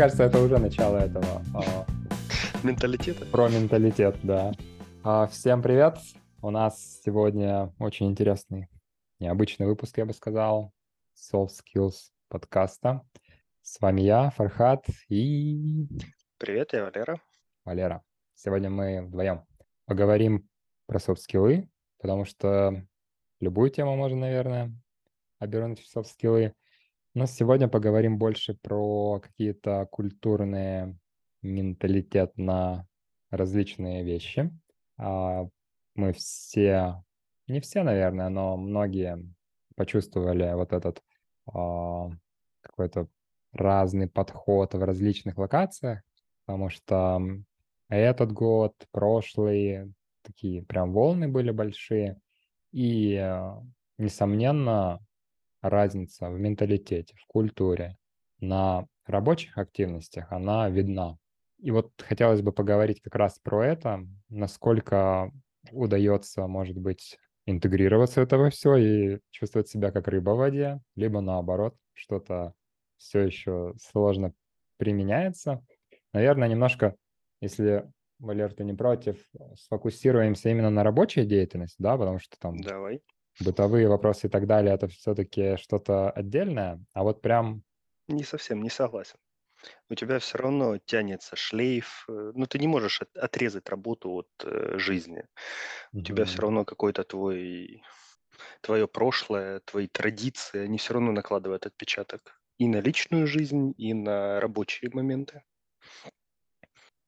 кажется, это уже начало этого. а, Менталитета? Про менталитет, да. А, Всем привет! У нас сегодня очень интересный, необычный выпуск, я бы сказал, Soft Skills подкаста. С вами я, Фархат и Привет, я Валера. Валера. Сегодня мы вдвоем поговорим про софт-скиллы, потому что любую тему можно, наверное, обернуть в софт-скиллы. Но сегодня поговорим больше про какие-то культурные менталитет на различные вещи. А, Мы все, не все, наверное, но многие почувствовали вот этот а, какой-то разный подход в различных локациях, потому что этот год, прошлый, такие прям волны были большие. И, э, несомненно, разница в менталитете, в культуре, на рабочих активностях, она видна. И вот хотелось бы поговорить как раз про это, насколько удается, может быть, интегрироваться в это все и чувствовать себя как рыба в воде, либо наоборот, что-то все еще сложно применяется. Наверное, немножко, если, Валер, ты не против, сфокусируемся именно на рабочей деятельности, да, потому что там Давай. Бытовые вопросы и так далее, это все-таки что-то отдельное, а вот прям Не совсем, не согласен. У тебя все равно тянется шлейф. э, Ну, ты не можешь от- отрезать работу от э, жизни. У тебя все равно какой-то твой, твое прошлое, твои традиции, они все равно накладывают отпечаток и на личную жизнь, и на рабочие моменты.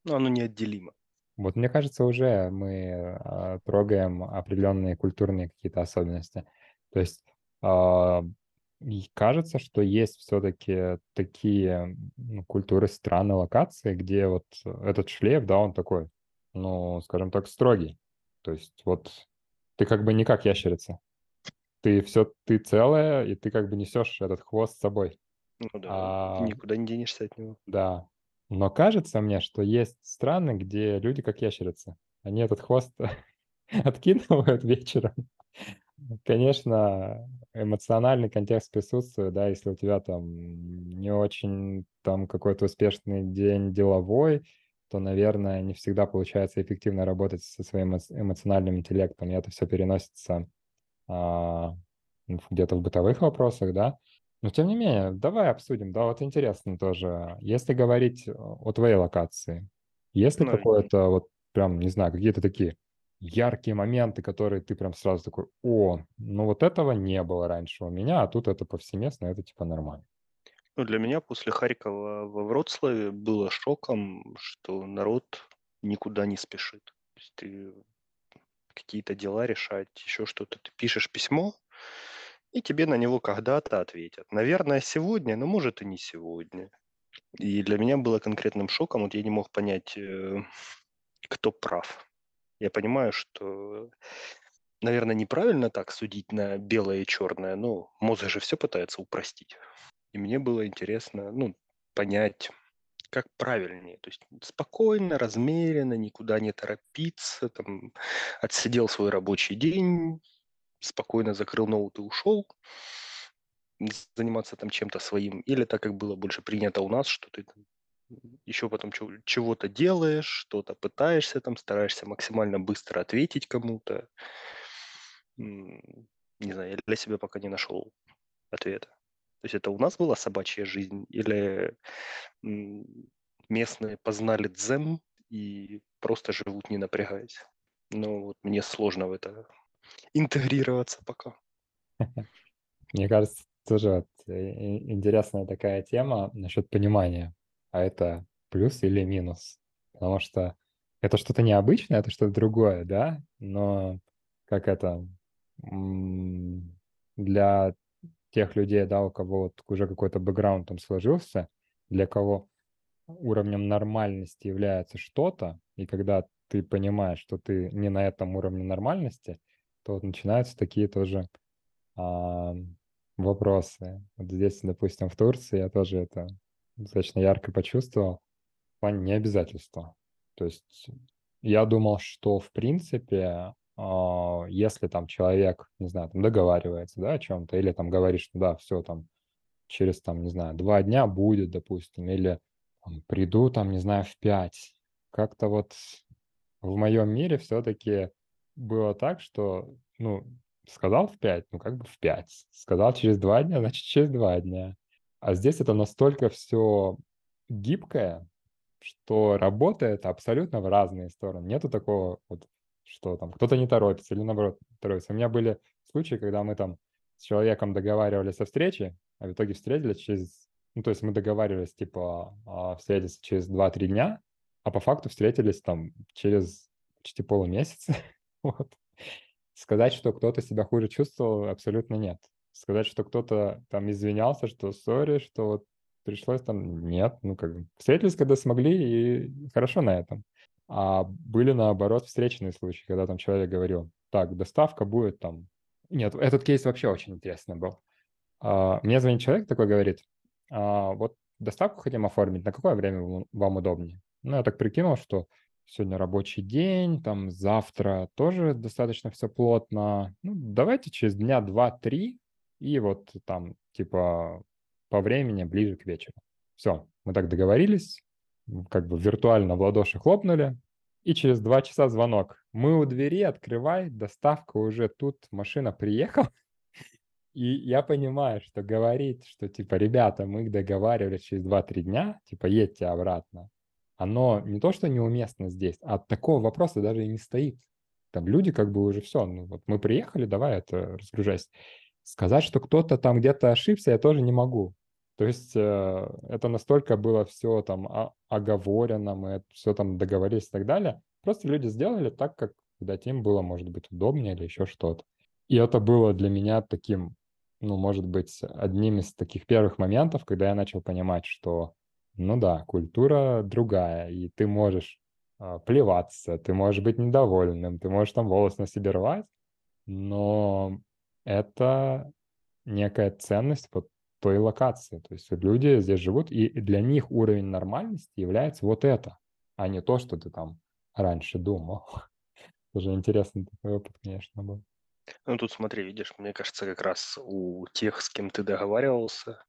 Но оно неотделимо. Вот мне кажется, уже мы а, трогаем определенные культурные какие-то особенности. То есть а, и кажется, что есть все-таки такие ну, культуры, страны, локации, где вот этот шлейф, да, он такой, ну, скажем так, строгий. То есть вот ты как бы не как ящерица. Ты все, ты целая, и ты как бы несешь этот хвост с собой. Ну да, А, никуда не денешься от него. да. Но кажется мне, что есть страны, где люди как ящерицы. Они этот хвост откидывают вечером. Конечно, эмоциональный контекст присутствует, да, если у тебя там не очень там какой-то успешный день деловой, то, наверное, не всегда получается эффективно работать со своим эмо- эмоциональным интеллектом, и это все переносится а, где-то в бытовых вопросах, да. Но тем не менее, давай обсудим, да, вот интересно тоже, если говорить о твоей локации, есть ли Ну, какое-то вот прям, не знаю, какие-то такие яркие моменты, которые ты прям сразу такой, о, ну вот этого не было раньше у меня, а тут это повсеместно, это типа нормально. Ну, для меня после Харькова во Вроцлаве было шоком, что народ никуда не спешит. То есть ты какие-то дела решать, еще что-то. Ты пишешь письмо, и тебе на него когда-то ответят. Наверное, сегодня, но может и не сегодня. И для меня было конкретным шоком, вот я не мог понять, э, кто прав. Я понимаю, что, наверное, неправильно так судить на белое и черное, но мозг же все пытается упростить. И мне было интересно, ну, понять, как правильнее. То есть спокойно, размеренно, никуда не торопиться, там, отсидел свой рабочий день, спокойно закрыл ноут и ушел заниматься там чем-то своим, или так, как было больше принято у нас, что ты еще потом чего- чего-то делаешь, что-то пытаешься там, стараешься максимально быстро ответить кому-то. Не знаю, я для себя пока не нашел ответа. То есть это у нас была собачья жизнь, или местные познали дзен и просто живут не напрягаясь. Но вот мне сложно в это интегрироваться пока. Мне кажется, тоже вот интересная такая тема насчет понимания, а это плюс или минус, потому что это что-то необычное, это что-то другое, да, но как это для тех людей, да, у кого вот уже какой-то бэкграунд там сложился, для кого уровнем нормальности является что-то, и когда ты понимаешь, что ты не на этом уровне нормальности, то вот начинаются такие тоже а, вопросы. Вот здесь, допустим, в Турции я тоже это достаточно ярко почувствовал в плане необязательства. То есть я думал, что в принципе, а, если там человек, не знаю, там договаривается, да, о чем-то, или там говорит, что да, все там через там, не знаю, два дня будет, допустим, или приду там, не знаю, в 5. Как-то вот в моем мире все-таки было так, что, ну, сказал в 5, ну, как бы в 5. Сказал через 2 дня, значит, через 2 дня. А здесь это настолько все гибкое, что работает абсолютно в разные стороны. Нету такого вот, что там кто-то не торопится или наоборот торопится. У меня были случаи, когда мы там с человеком договаривались о встрече, а в итоге встретились через... Ну, то есть мы договаривались, типа, встретиться через 2-3 дня, а по факту встретились там через почти полумесяца. вот. Сказать, что кто-то себя хуже чувствовал, абсолютно нет. Сказать, что кто-то там извинялся, что сори, что вот пришлось там, нет, ну как бы встретились, когда смогли, и хорошо на этом. А были, наоборот, встречные случаи, когда там человек говорил, так, доставка будет там... Нет, этот кейс вообще очень интересный был. А, мне звонит человек такой, говорит, а, вот доставку хотим оформить, на какое время вам удобнее? Ну, я так прикинул, что сегодня рабочий день, там завтра тоже достаточно все плотно. Ну, давайте через дня два-три и вот там типа по времени ближе к вечеру. Все, мы так договорились, как бы виртуально в ладоши хлопнули, и через два часа звонок. Мы у двери, открывай, доставка уже тут, машина приехала. И я понимаю, что говорить, что типа, ребята, мы договаривались через 2-3 дня, типа, едьте обратно, оно не то, что неуместно здесь, а такого вопроса даже и не стоит. Там люди как бы уже все, ну вот мы приехали, давай это разгружайся. Сказать, что кто-то там где-то ошибся, я тоже не могу. То есть э, это настолько было все там оговорено, мы все там договорились и так далее. Просто люди сделали так, как дать им было, может быть, удобнее или еще что-то. И это было для меня таким, ну, может быть, одним из таких первых моментов, когда я начал понимать, что, ну да, культура другая, и ты можешь э, плеваться, ты можешь быть недовольным, ты можешь там волос на себе рвать, но это некая ценность вот той локации. То есть люди здесь живут, и для них уровень нормальности является вот это, а не то, что ты там раньше думал. Тоже интересный такой опыт, конечно, был. Ну, тут смотри, видишь, мне кажется, как раз у тех, с кем ты договаривался,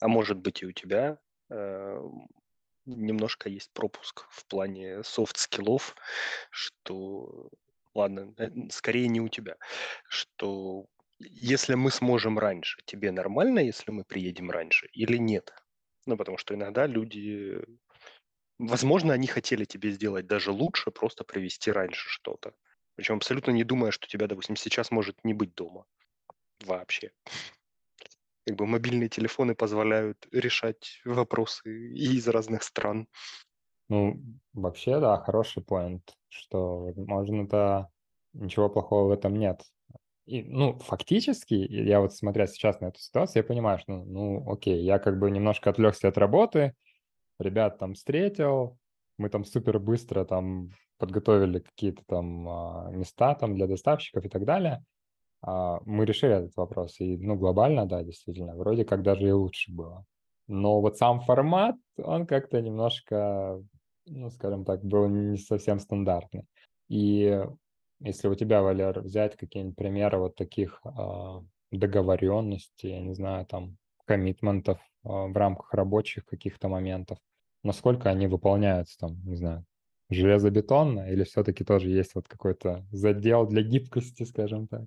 а может быть и у тебя, немножко есть пропуск в плане soft skill ов, что, ладно, э, скорее не у тебя, что если мы сможем раньше, тебе нормально, если мы приедем раньше или нет? Ну, потому что иногда люди, возможно, они хотели тебе сделать даже лучше, просто привести раньше что-то. Причем абсолютно не думая, что тебя, допустим, сейчас может не быть дома вообще. Как бы мобильные телефоны позволяют решать вопросы из разных стран. Ну, вообще, да, хороший поинт, что, возможно-то ничего плохого в этом нет. И, ну, фактически, я вот смотря сейчас на эту ситуацию, я понимаю, что, ну, окей, я как бы немножко отвлекся от работы, ребят там встретил, мы там супер быстро там подготовили какие-то там а, места там для доставщиков и так далее. А, мы решили этот вопрос. И, ну, глобально, да, действительно, вроде как даже и лучше было. Но вот сам формат, он как-то немножко, ну, скажем так, был не совсем стандартный. И если у тебя, Валер, взять какие-нибудь примеры вот таких э, договоренностей, я не знаю, там, коммитментов э, в рамках рабочих каких-то моментов, насколько они выполняются там, не знаю, железобетонно или все-таки тоже есть вот какой-то задел для гибкости, скажем так?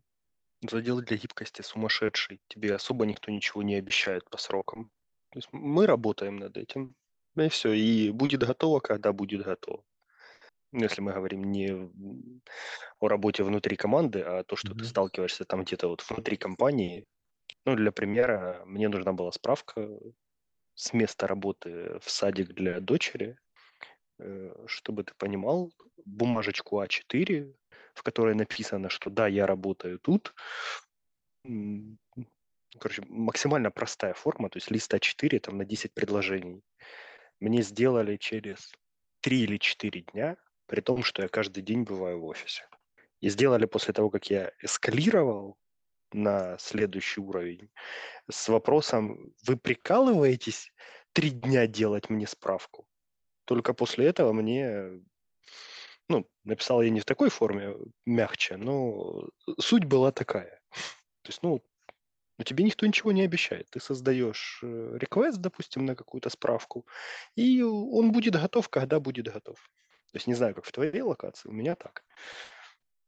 Задел для гибкости сумасшедший. Тебе особо никто ничего не обещает по срокам. То есть мы работаем над этим. И все. И будет готово, когда будет готово. Ну, если мы говорим не о работе внутри команды, а то, что mm-hmm. ты сталкиваешься там где-то вот внутри компании. Ну, для примера, мне нужна была справка с места работы в садик для дочери, э, чтобы ты понимал, бумажечку А4, в которой написано, что да, я работаю тут. Короче, максимально простая форма, то есть лист А4 там на 10 предложений. Мне сделали через 3 или 4 дня, при том, что я каждый день бываю в офисе. И сделали после того, как я эскалировал на следующий уровень с вопросом, вы прикалываетесь три дня делать мне справку? Только после этого мне, ну, написал я не в такой форме, мягче, но суть была такая. То есть, ну, Но тебе никто ничего не обещает. Ты создаешь э, request, допустим, на какую-то справку, и он будет готов, когда будет готов. То есть не знаю, как в твоей локации, у меня так.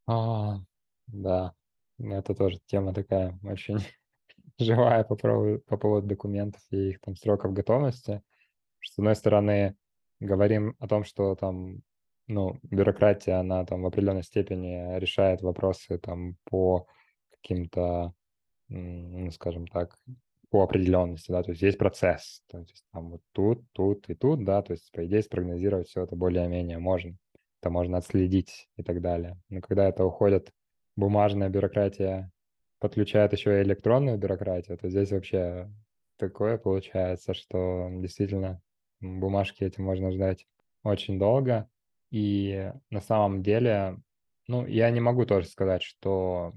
А, да, это тоже тема такая очень живая по поводу, по поводу документов и их там сроков готовности. С одной стороны, говорим о том, что там, ну, бюрократия, она там в определенной степени решает вопросы там по каким-то, ну, скажем так, по определенности, да, то есть есть процесс, то есть там вот тут, тут и тут, да, то есть по идее спрогнозировать все это более-менее можно, это можно отследить и так далее. Но когда это уходит бумажная бюрократия, подключает еще и электронную бюрократию, то здесь вообще такое получается, что действительно бумажки эти можно ждать очень долго. И на самом деле, ну, я не могу тоже сказать, что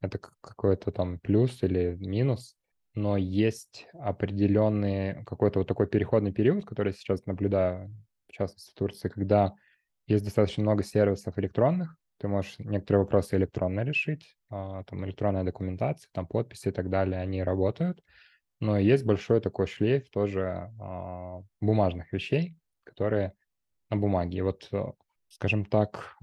это какой-то там плюс или минус, но есть определенный какой-то вот такой переходный период, который я сейчас наблюдаю, в частности в Турции, когда есть достаточно много сервисов электронных, ты можешь некоторые вопросы электронно решить, а, там электронная документация, там подписи и так далее, они работают, но есть большой такой шлейф тоже а, бумажных вещей, которые на бумаге. Вот, э, скажем так,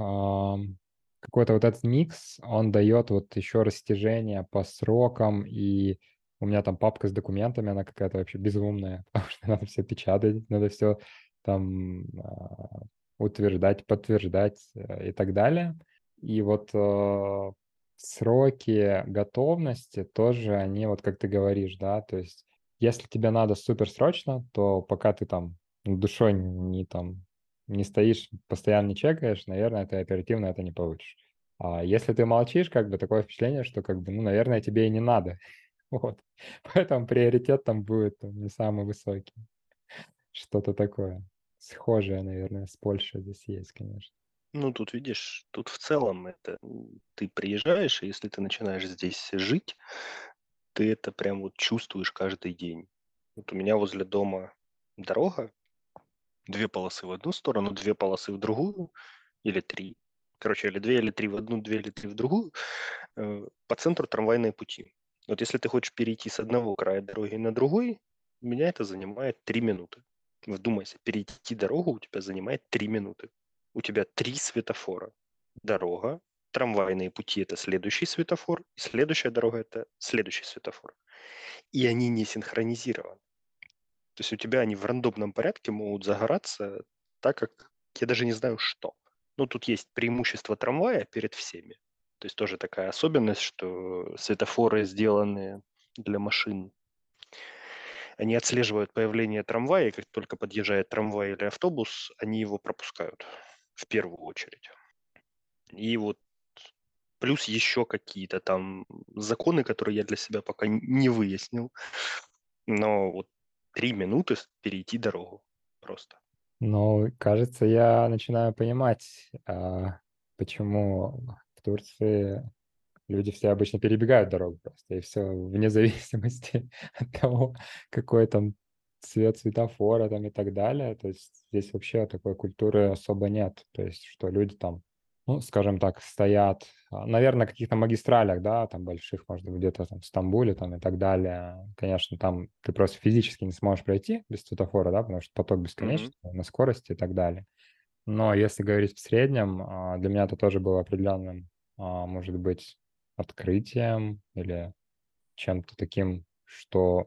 какой-то вот этот микс, он дает вот еще растяжение по срокам, и у меня там папка с документами, она какая-то вообще безумная, потому что надо все печатать, надо все там а, утверждать, подтверждать э, и так далее. И вот э, сроки готовности тоже, они вот как ты говоришь, да, то есть если тебе надо супер срочно, то пока ты там душой не там не стоишь, постоянно не чекаешь, наверное, ты оперативно это не получишь. А если ты молчишь, как бы такое впечатление, что как бы, ну, наверное, тебе и не надо. Вот. Поэтому приоритет там будет не самый высокий. Что-то такое. Схожее, наверное, с Польшей здесь есть, конечно. Ну, тут видишь, тут в целом это ты приезжаешь, и если ты начинаешь здесь жить, ты это прям вот чувствуешь каждый день. Вот у меня возле дома дорога, две полосы в одну сторону, две полосы в другую, или три. Короче, или две, или три в одну, две или три в другую. Э, по центру трамвайные пути. Вот если ты хочешь перейти с одного края дороги на другой, у меня это занимает три минуты. Вдумайся, перейти дорогу у тебя занимает три минуты у тебя три светофора. Дорога, трамвайные пути – это следующий светофор, и следующая дорога – это следующий светофор. И они не синхронизированы. То есть у тебя они в рандомном порядке могут загораться так, как я даже не знаю что. Ну, тут есть преимущество трамвая перед всеми. То есть тоже такая особенность, что светофоры сделаны для машин. Они отслеживают появление трамвая, и как только подъезжает трамвай или автобус, они его пропускают в первую очередь. И вот плюс еще какие-то там законы, которые я для себя пока не выяснил. Но вот три минуты перейти дорогу просто. Ну, кажется, я начинаю понимать, а, почему в Турции люди все обычно перебегают дорогу просто, и все вне зависимости от того, какой там цвет светофора там и так далее. То есть здесь вообще такой культуры особо нет. То есть что люди там, ну, скажем так, стоят, а, наверное, на каких-то магистралях, да, там больших, может быть, где-то там в Стамбуле там и так далее. Конечно, там ты просто физически не сможешь пройти без светофора, да, потому что поток бесконечный mm-hmm. на скорости и так далее. Но если говорить в среднем, а, для меня это тоже было определенным, а, может быть, открытием или чем-то таким, что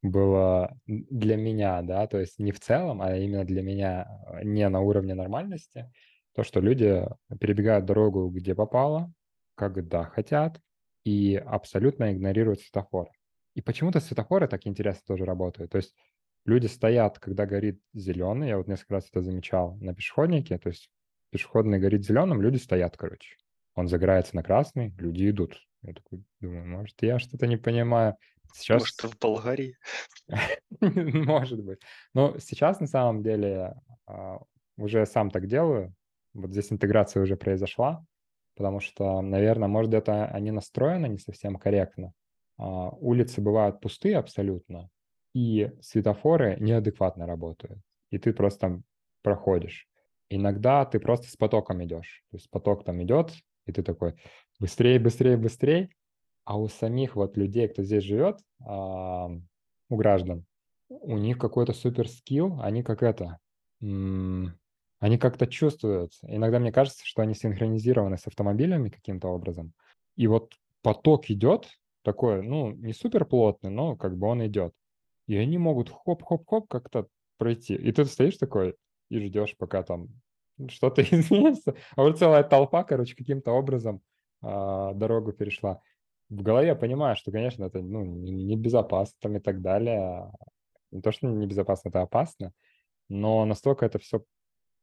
было для меня, да, то есть не в целом, а именно для меня не на уровне нормальности, то, что люди перебегают дорогу, где попало, когда хотят, и абсолютно игнорируют светофор. И почему-то светофоры так интересно тоже работают. То есть люди стоят, когда горит зеленый, я вот несколько раз это замечал, на пешеходнике, то есть пешеходный горит зеленым, люди стоят, короче. Он загорается на красный, люди идут. Я такой думаю, может, я что-то не понимаю. Сейчас... Может, в Болгарии? Может быть. Но сейчас, на самом деле, а, уже сам так делаю. Вот здесь интеграция уже произошла, потому что, наверное, может, это они настроены не совсем корректно. А, улицы бывают пустые абсолютно, и светофоры неадекватно работают. И ты просто проходишь. Иногда ты просто с потоком идешь. То есть поток там идет, и ты такой быстрее, быстрее, быстрее, А у самих вот людей, кто здесь живет, а, у граждан, у них какой-то супер скилл, они как это, они как-то чувствуют. Иногда мне кажется, что они синхронизированы с автомобилями каким-то образом. И вот поток идет такой, ну, не супер плотный, но как бы он идет. И они могут хоп-хоп-хоп как-то пройти. И ты стоишь такой и ждешь, пока там что-то изменится. А вот целая толпа, короче, каким-то образом а, дорогу перешла. В голове понимаю, что, конечно, это ну, небезопасно там и так далее. Не то, что небезопасно, это опасно, но настолько это все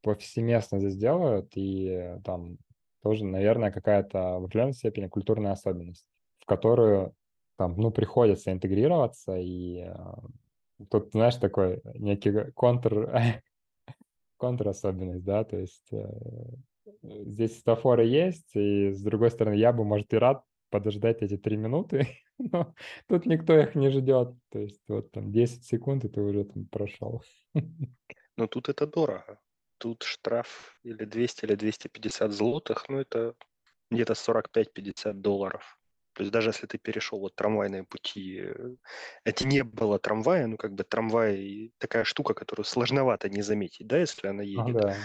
повсеместно здесь делают, и там тоже, наверное, какая-то в определенной степени культурная особенность, в которую там, ну, приходится интегрироваться, и э, тут, знаешь, такой некий контр, контр-особенность, да, то есть э, здесь стафоры есть, и с другой стороны, я бы, может, и рад подождать эти три минуты, но тут никто их не ждет, то есть вот там 10 секунд, и ты уже там прошел. Но тут это дорого. Тут штраф или 200, или 250 злотых, ну это где-то 45-50 долларов. То есть даже если ты перешел вот трамвайные пути, э, это не было трамвая, ну как бы трамвай такая штука, которую сложновато не заметить, да, если она едет. да.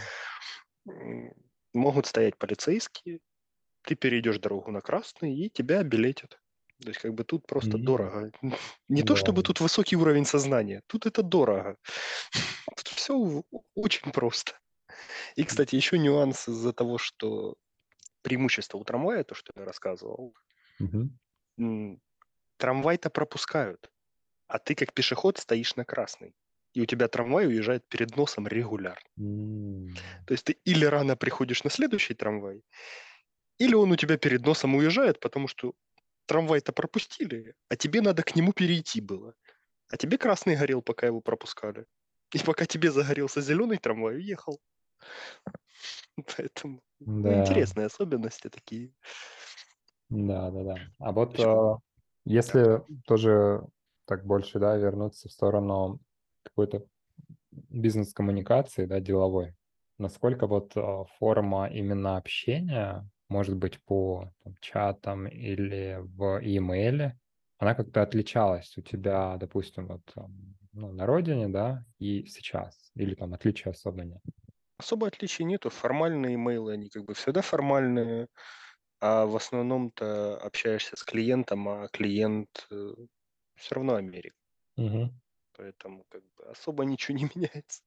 Могут стоять полицейские, ты перейдешь дорогу на красный, и тебя билетят. То есть как бы тут просто mm-hmm. дорого. Не да. то чтобы тут высокий уровень сознания, тут это дорого. Тут все очень просто. И, кстати, еще нюанс из-за того, что преимущество у трамвая, то, что я рассказывал, угу. трамвай-то пропускают, а ты как пешеход стоишь на красный. И у тебя трамвай уезжает перед носом регулярно. Mm. То есть ты или рано приходишь на следующий трамвай, или он у тебя перед носом уезжает, потому что трамвай-то пропустили, а тебе надо к нему перейти было. А тебе красный горел, пока его пропускали. И пока тебе загорелся зеленый трамвай, уехал. Поэтому ну, да. интересные особенности такие. Да, да, да. А вот э, если да. тоже так больше, да, вернуться в сторону какой-то бизнес-коммуникации, да, деловой, насколько вот э, форма именно общения, может быть, по там, чатам или в e-mail, она как-то отличалась у тебя, допустим, вот ну, на родине, да, и сейчас? Или там отличия особо нет? Особо отличий нету. Формальные имейлы, они как бы всегда формальные, а в основном-то общаешься с клиентом, а клиент э, все равно Америка. Угу. Поэтому как бы особо ничего не меняется.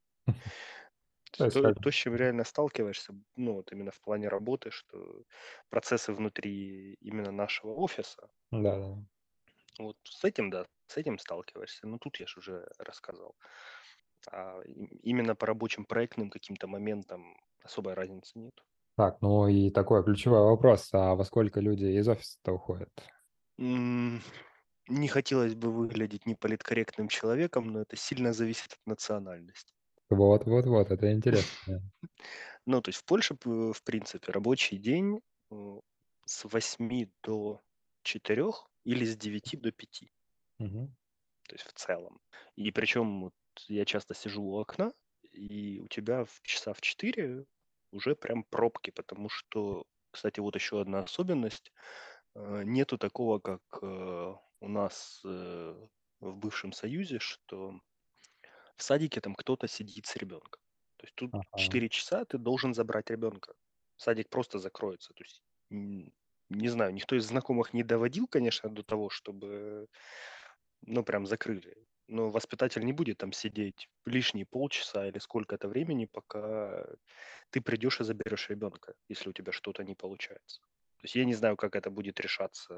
То, то, то, с чем реально сталкиваешься, ну вот именно в плане работы, что процессы внутри именно нашего офиса, Да, да. вот с этим, да, с этим сталкиваешься. Ну тут я же уже рассказал. А именно по рабочим проектным каким-то моментам особой разницы нет. Так, ну и такой ключевой вопрос. А во сколько люди из офиса-то уходят? Не хотелось бы выглядеть неполиткорректным человеком, но это сильно зависит от национальности. Вот, вот, вот, это интересно. Ну, то есть в Польше, в принципе, рабочий день э, с 8 до 4 или с 9 до 5. Угу. То есть в целом. И причем я часто сижу у окна, и у тебя в часа в 4 уже прям пробки, потому что, кстати, вот еще одна особенность. Э, нету такого, как э, у нас э, в бывшем Союзе, что в садике там кто-то сидит с ребенком. То есть тут ага. 4 часа ты должен забрать ребенка. Садик просто закроется. То есть, не знаю, никто из знакомых не доводил, конечно, до того, чтобы, ну, прям закрыли но воспитатель не будет там сидеть лишние полчаса или сколько-то времени, пока ты придешь и заберешь ребенка, если у тебя что-то не получается. То есть я не знаю, как это будет решаться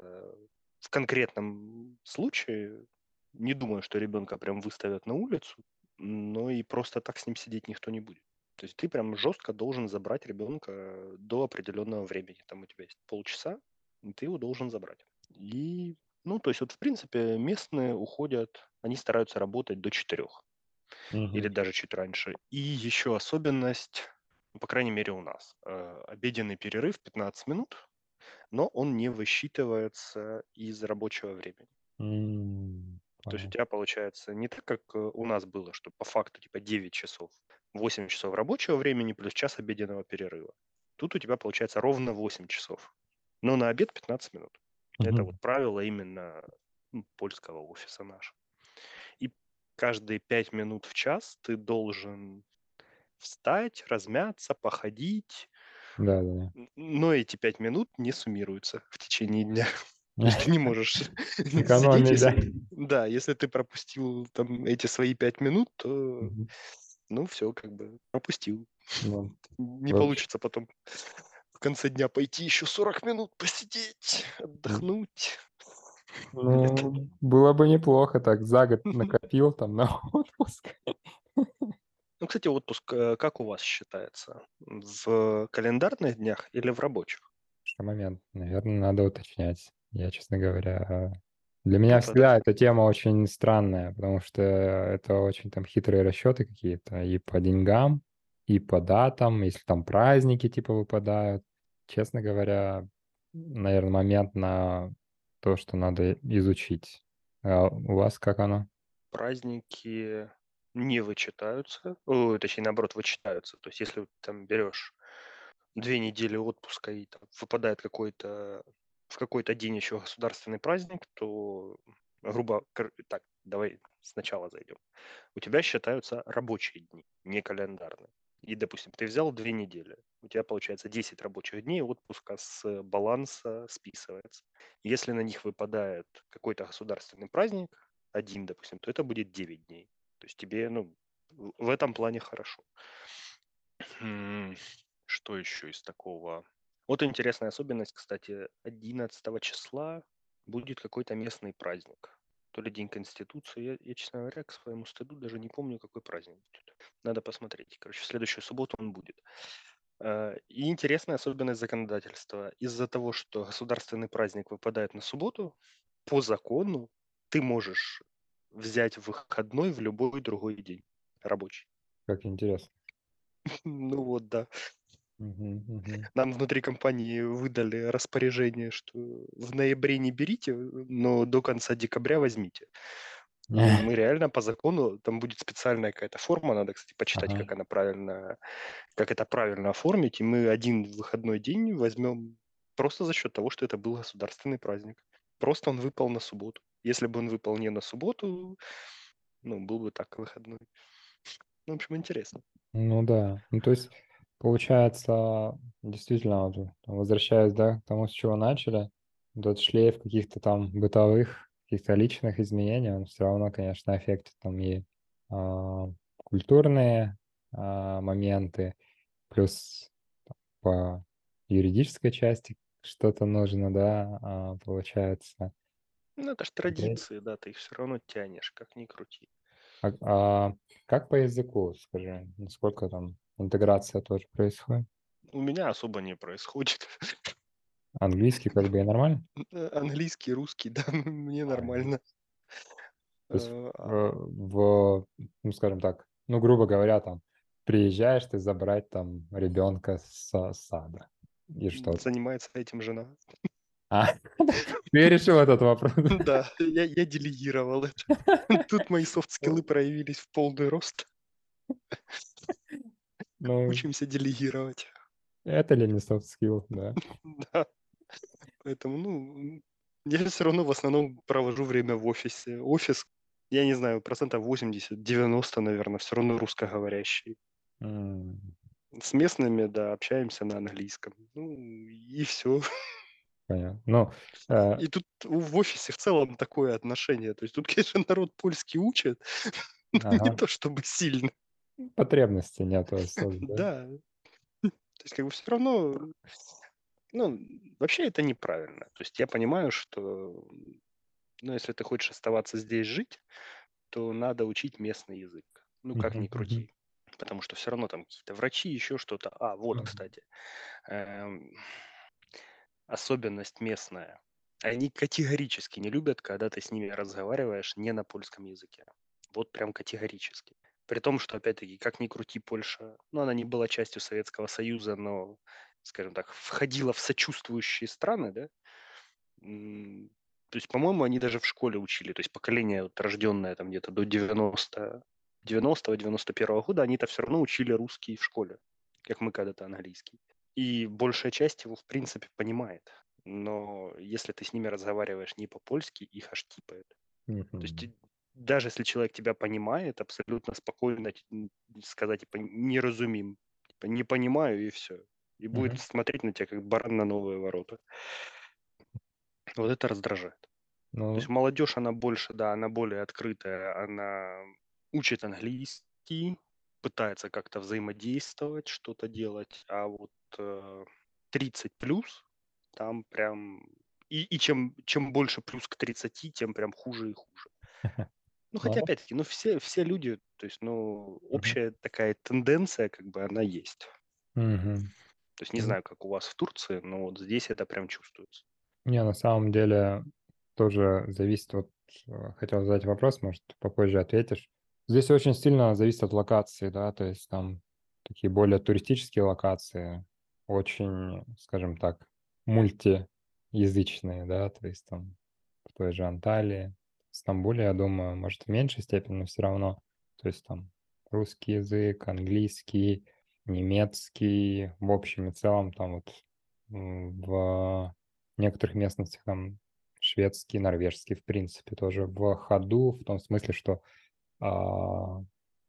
в конкретном случае. Не думаю, что ребенка прям выставят на улицу, но и просто так с ним сидеть никто не будет. То есть ты прям жестко должен забрать ребенка до определенного времени. Там у тебя есть полчаса, и ты его должен забрать. И ну, то есть вот в принципе местные уходят, они стараются работать до четырех или даже чуть раньше. И еще особенность, ну, по крайней мере у нас, э, обеденный перерыв 15 минут, но он не высчитывается из рабочего времени. М, То есть у тебя получается не так, как э, у нас было, что по факту типа 9 часов, 8 часов рабочего времени плюс час обеденного перерыва. Тут у тебя получается ровно 8 часов, но на обед 15 минут. Это Мгм. вот правило именно польского офиса нашего. Каждые пять минут в час ты должен встать, размяться, походить, Да-да-да. Н но эти 5 минут не суммируются в течение дня. Ты не можешь Экономить, да? если да, если ты пропустил там эти свои 5 минут, то, ну, всё, как бы пропустил. Не получится потом в конце дня пойти еще 40 минут посидеть, отдохнуть. Ну, было бы неплохо так за год накопил там на отпуск. Ну, кстати, отпуск, э, как у вас считается? В календарных днях или в рабочих? Что момент, наверное, надо уточнять. Я, честно говоря, для меня Ну, всегда эта тема очень странная, потому что это очень там хитрые расчеты какие-то и по деньгам, и по датам, если там праздники типа выпадают. Честно говоря, наверное, момент на то, что надо изучить. А у вас как оно? праздники не вычитаются, о, точнее, наоборот, вычитаются. То есть если там берешь 2 недели отпуска и там выпадает какой-то в какой-то день еще государственный праздник, то грубо так, давай сначала зайдем. У тебя считаются рабочие дни, не календарные. И, допустим, ты взял 2 недели, у тебя получается 10 рабочих дней отпуска с баланса списывается. Если на них выпадает какой-то государственный праздник, один, допустим, то это будет 9 дней. То есть тебе, ну, в этом плане хорошо. Что еще из такого? Вот интересная особенность, кстати, 11 числа будет какой-то местный праздник. То ли День Конституции. Я, я, честно говоря, к своему стыду даже не помню, какой праздник будет. Надо посмотреть. Короче, в следующую субботу он будет. Э, И интересная особенность законодательства. Из-за того, что государственный праздник выпадает на субботу, по закону ты можешь взять выходной в любой другой день рабочий. Как интересно. Ну вот, да. Нам внутри компании выдали распоряжение, что в ноябре не берите, но до конца декабря возьмите. И мы реально по закону, там будет специальная какая-то форма, надо, кстати, почитать, Ага. как она правильно, как это правильно оформить, и мы один выходной день возьмем просто за счет того, что это был государственный праздник. Просто он выпал на субботу. Если бы он выпал не на субботу, ну, был бы так выходной. Ну, в общем, интересно. Ну да. Ну, то есть, получается, действительно, вот, возвращаясь, да, к тому, с чего начали, вот этот шлейф каких-то там бытовых, каких-то личных изменений, он все равно, конечно, аффектит там и а, культурные а, моменты, плюс по юридической части что-то нужно, да, а, получается. Ну, это ж Смотреть. традиции, да, ты их все равно тянешь, как ни крути. А, а как по языку, скажи, насколько там интеграция тоже происходит? У меня особо не происходит. Английский как бы и нормально? Э, Английский, русский, да, мне А, нормально. То есть Э, а, в, ну, скажем так, ну, грубо говоря, там, приезжаешь ты забрать там ребенка с сада и что? Занимается этим жена. А, ты решил этот вопрос? Да, я, я делегировал это. Тут мои софт-скиллы проявились в полный рост. Ну, Учимся делегировать. это ли не soft skill, да? Да. Поэтому, ну, я все равно в основном провожу время в офисе. Офис, я не знаю, процентов 80-90, наверное, все равно русскоговорящий. М, С местными, да, общаемся на английском. Ну, и все. Понятно. Ну, э, И тут в офисе в целом такое отношение. То есть тут, конечно, народ польский учит, но не ага, то чтобы сильно. потребности особо, да? Да. То есть как бы все равно, ну, вообще это неправильно. То есть я понимаю, что, ну, если ты хочешь оставаться здесь жить, то надо учить местный язык. Ну, как ни крути. Потому что все равно там какие-то врачи, еще что-то. А, вот, кстати, эм, особенность местная. Они категорически не любят, когда ты с ними разговариваешь не на польском языке. Вот прям категорически. При том, что, опять-таки, как ни крути, Польша, ну, она не была частью Советского Союза, но, скажем так, входила в сочувствующие страны, да? То есть, по-моему, они даже в школе учили, то есть поколение, вот, рожденное там где-то до 90 90-91 года, они-то все равно учили русский в школе, как мы когда-то английский. И большая часть его, в принципе, понимает. но если ты с ними разговариваешь не по-польски, их аж типает. То есть даже если человек тебя понимает, абсолютно спокойно сказать, типа, не разумим, типа, не понимаю и все. И будет Мгм. смотреть на тебя, как баран на новые ворота. Вот это раздражает. То есть Ну, молодежь, она больше, да, она более открытая, она учит английский, пытается как-то взаимодействовать, что-то делать, а вот э, 30 плюс, там прям... И, и чем, чем больше плюс к 30, тем прям хуже и хуже. Ну, хотя, ну, опять-таки, ну, все, все люди, то есть, ну, общая такая тенденция, как бы, она есть. Мгм. То есть, не знаю, как у вас в Турции, но вот здесь это прям чувствуется. Не, на самом деле тоже зависит от... э, Хотел задать вопрос, может, попозже ответишь. Здесь очень сильно зависит от локации, да, то есть там такие более туристические локации, очень, скажем так, мультиязычные, да, то есть там в той же Анталии, в Стамбуле, я думаю, может, в меньшей степени, но все равно. То есть там русский язык, английский, немецкий, в общем и целом там вот в некоторых местностях там шведский, норвежский, в принципе, тоже в ходу, в том смысле, что а,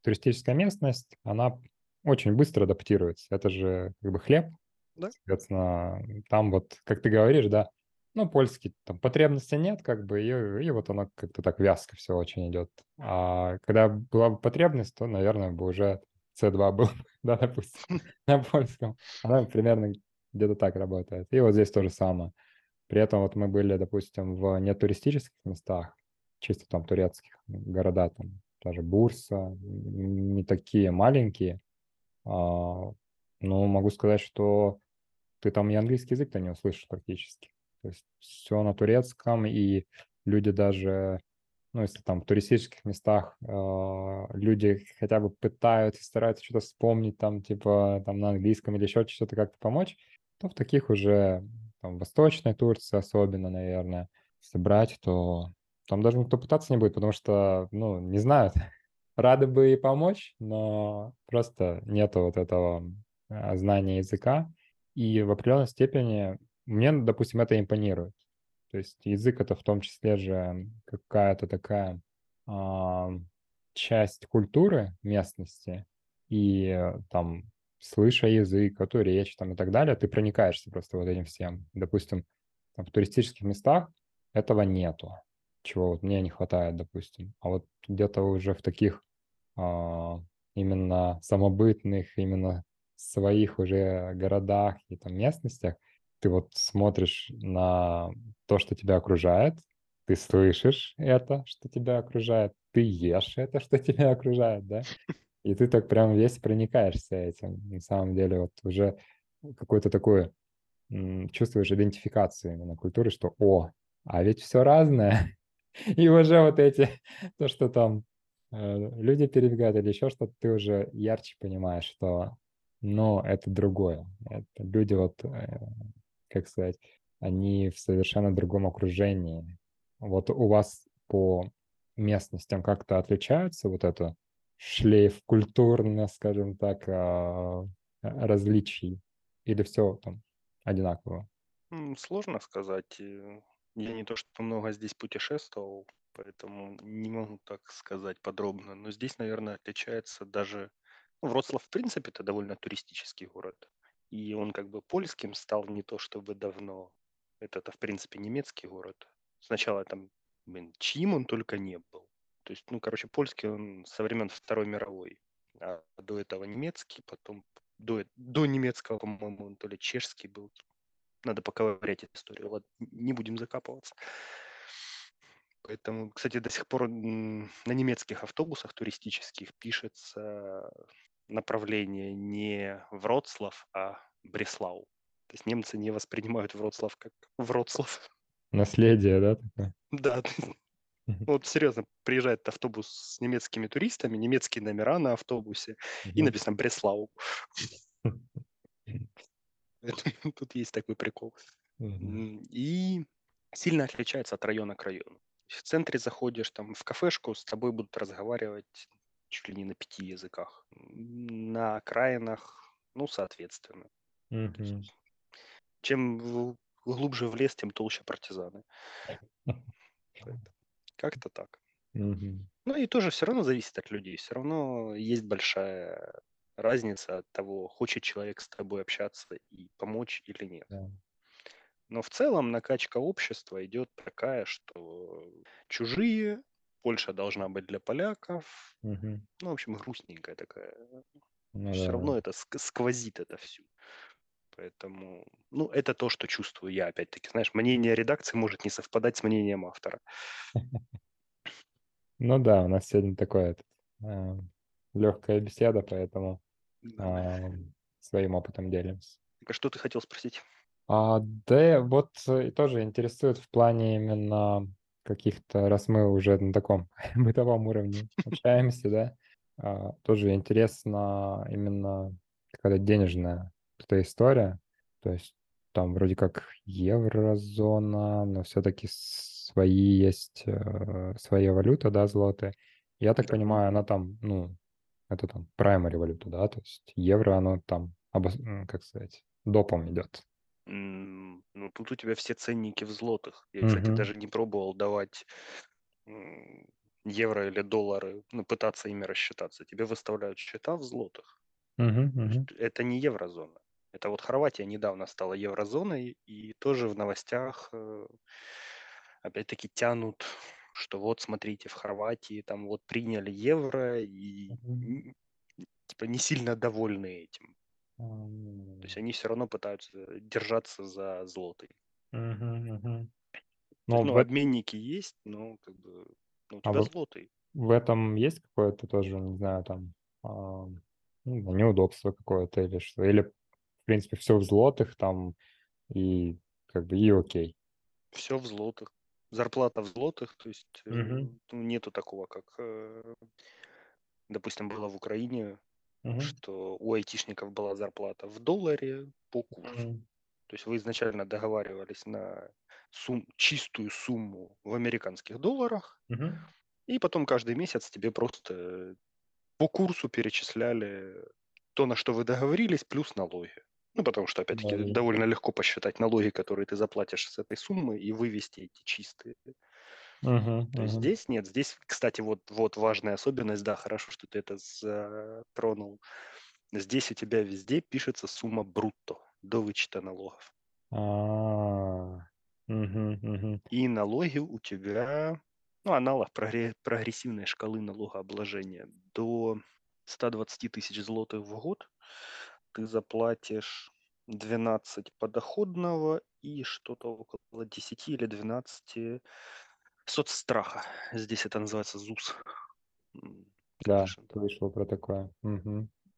туристическая местность, она очень быстро адаптируется. Это же как бы хлеб, Да? соответственно, там вот, как ты говоришь, да, ну, польский, там потребности нет, как бы, и, и вот оно как-то так вязко все очень идет. А когда была бы потребность, то, наверное, бы уже C2 был, да, допустим, на польском. Она примерно где-то так работает. И вот здесь то же самое. При этом вот мы были, допустим, в нетуристических местах, чисто там турецких города, там даже Бурса, не такие маленькие. А, но могу сказать, что ты там и английский язык-то не услышишь практически. То есть все на турецком, и люди даже, ну, если там в туристических местах э, люди хотя бы пытаются, стараются что-то вспомнить там, типа, там на английском или еще что-то как-то помочь, то в таких уже, там, Восточной Турции особенно, наверное, если брать, то там даже никто пытаться не будет, потому что, ну, не знают. Рады бы и помочь, но просто нету вот этого а, знания языка. И в определенной степени мне, допустим, это импонирует. То есть язык это в том числе же какая-то такая а, часть культуры местности, и э, там, слыша язык, эту речь там и так далее, ты проникаешься просто вот этим всем. Допустим, там, в туристических местах этого нету, чего вот мне не хватает, допустим. А вот где-то уже в таких а, именно самобытных, именно своих уже городах и там местностях, ты вот смотришь на то, что тебя окружает, ты слышишь это, что тебя окружает, ты ешь это, что тебя окружает, да, и ты так прям весь проникаешься этим. На самом деле вот уже какую-то такую м, чувствуешь идентификацию именно культуры, что о, а ведь все разное. И уже вот эти, то, что там э, люди перебегают или еще что-то, ты уже ярче понимаешь, что, ну, это другое. Это люди вот, э, как сказать, они в совершенно другом окружении. Вот у вас по местностям как-то отличаются вот это шлейф культурно, скажем так, а, различий? Или все там одинаково? Сложно сказать. э, Я не то, что много здесь путешествовал, поэтому не могу так сказать подробно. Но здесь, наверное, отличается даже... ну, Вроцлав, в принципе, это довольно туристический город. И он как бы польским стал не то чтобы давно. Это, в принципе, немецкий город. Сначала там, блин, чьим он только не был. То есть, ну, короче, польский он со времен Второй мировой. А до этого немецкий, потом до, до немецкого, по-моему, он то ли чешский был, надо поковырять историю. Ладно, не будем закапываться. Поэтому, кстати, до сих пор на немецких автобусах туристических пишется направление не Вроцлав, а Бреслау. То есть немцы не воспринимают Вроцлав как Вроцлав. Наследие, да, такое? Да, вот серьезно, приезжает автобус с немецкими туристами, немецкие номера на автобусе, и написано Бреслау. Тут есть такой прикол. И сильно отличается от района к району. В центре заходишь там в кафешку, с тобой будут разговаривать чуть ли не на пяти языках. На окраинах, ну, соответственно. Есть, чем глубже в лес, тем толще партизаны. Как-то так. Ну и тоже все равно зависит от людей. Все равно есть большая разница от того, хочет человек с тобой общаться и помочь или нет. Но в целом накачка общества идет такая, что чужие, Польша должна быть для поляков. Мгм. Ну, в общем, грустненькая такая. Ну все да. равно это ск- сквозит это все. Поэтому, ну, это то, что чувствую я, опять-таки. Знаешь, мнение редакции может не совпадать с мнением автора. Ну да, у нас сегодня такое легкая беседа, поэтому а, своим опытом делимся. А что ты хотел спросить? А, да, вот э, и тоже интересует в плане именно каких-то, раз мы уже на таком бытовом уровне общаемся, да, а, тоже интересно именно какая-то денежная эта история. То есть там вроде как еврозона, но все-таки свои есть, э, своя валюта, да, злоты. Я так понимаю, она там, ну, это там primary валюта, да, то есть евро, оно там, обос- как сказать, допом идет. Ну, тут у тебя все ценники в злотых. Я, кстати, Мгм. даже не пробовал давать евро или доллары, ну, пытаться ими рассчитаться. Тебе выставляют счета в злотых. Есть мгм. это не еврозона. Это вот Хорватия недавно стала еврозоной, и тоже в новостях э, опять-таки тянут, что вот смотрите, в Хорватии там вот приняли евро и н- типа не сильно довольны этим. То есть они все равно пытаются держаться за мгм. То есть, Ну, в, обменники есть, но как бы ну, у а тебя в, злотый. в этом есть какое-то тоже, не знаю, там, а, ну, неудобство какое-то или что? Или, в принципе, все в злотых там и как бы и окей. Все в злотых. Зарплата в злотых, то есть ну, нету такого, как, э, допустим, было в Украине, мгм, что у айтишников была зарплата в долларе по курсу. мгм, То есть вы изначально договаривались на сум- чистую сумму в американских долларах, мгм. и потом каждый месяц тебе просто по курсу перечисляли то, на что вы договорились, плюс налоги. Ну, потому что, опять-таки, Налоги. довольно легко посчитать налоги, которые ты заплатишь с этой суммы, и вывести эти чистые. Мгм, То есть здесь нет. Здесь, кстати, вот, вот важная особенность, да, хорошо, что ты это затронул. Здесь у тебя везде пишется сумма брутто до вычета налогов. А. И налоги у тебя, ну, аналог прогре- прогрессивной шкалы налогообложения. До 120 тысяч злотых в год ты заплатишь 12 подоходного и что-то около 10 или 12 соцстраха. Здесь это называется ЗУС. Да, Слышен. слышал про такое.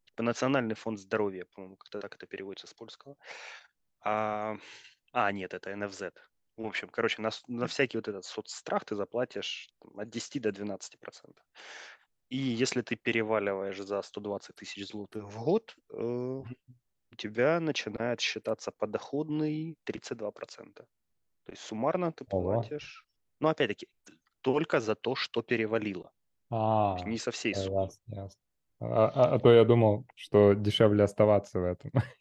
Типа Национальный фонд здоровья, по-моему, как-то так это переводится с польского. А, а нет, это НФЗ. В общем, короче, на, на всякий вот этот соцстрах ты заплатишь от 10 до 12 процентов. И если ты переваливаешь за 120 тысяч злотых в год, э, у тебя начинает считаться подоходный 32 процента. То есть суммарно ты платишь, ну опять-таки, только за то, что перевалило. А, не со всей суммы. ясно, ясно. А, а- а то я думал, что дешевле оставаться в этом,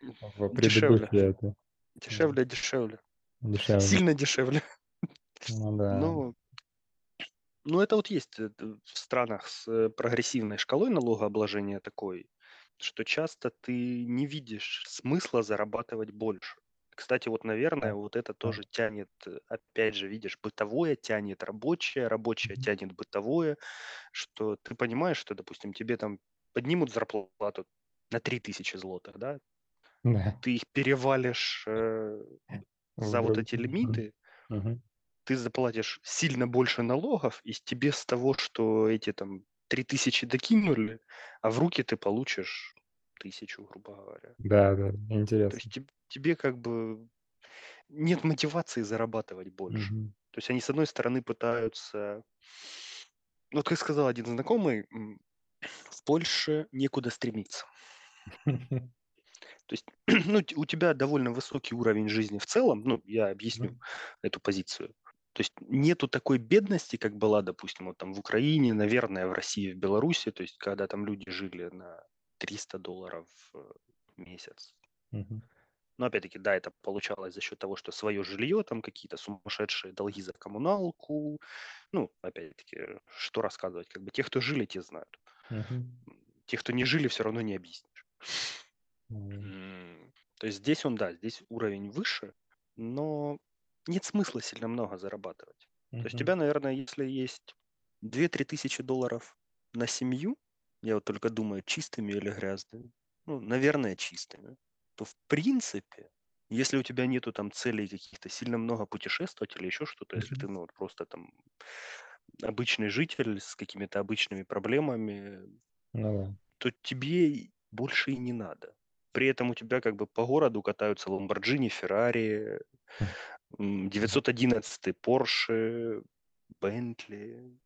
в Дешевле, это. дешевле, дешевле. Дешевле. Сильно дешевле. Ну да. Ну, ну, это вот есть э, в странах с э, прогрессивной шкалой налогообложения такой, что часто ты не видишь смысла зарабатывать больше. Кстати, вот, наверное, вот это тоже тянет, э, опять же, видишь, бытовое тянет рабочее, рабочее тянет бытовое, что ты понимаешь, что, допустим, тебе там поднимут зарплату на 3000 злотых, да, Да. ты их перевалишь э, за В вот эти лимиты, Мгм. ты заплатишь сильно больше налогов, и тебе с того, что эти там 3000 докинули, а в руки ты получишь тысячу, грубо говоря. Да, да, То интересно. есть теб- тебе как бы нет мотивации зарабатывать больше. Мгм. То есть они, с одной стороны, пытаются... Вот как сказал один знакомый, в Польше некуда стремиться. То есть ну, у тебя довольно высокий уровень жизни в целом, ну, я объясню Мгм. эту позицию. То есть нету такой бедности, как была, допустим, вот там в Украине, наверное, в России, в Беларуси, то есть когда там люди жили на 300 долларов э, в месяц. Мгм. Но опять-таки, да, это получалось за счет того, что свое жилье, там какие-то сумасшедшие долги за коммуналку. Ну, опять-таки, что рассказывать? Как бы те, кто жили, те знают. Мгм. Те, кто не жили, все равно не объяснишь. М, То есть здесь он, да, здесь уровень выше, но нет смысла сильно много зарабатывать. То есть у тебя, наверное, если есть 2-3 тысячи долларов на семью, я вот только думаю, чистыми или грязными, ну, наверное, чистыми, то в принципе, если у тебя нету там целей каких-то сильно много путешествовать или еще что-то, если ты, ну, вот просто там обычный житель с какими-то обычными проблемами, Ну да. то тебе больше и не надо. При этом у тебя как бы по городу катаются Ламборджини, Феррари, м, 911 Порше, Бентли.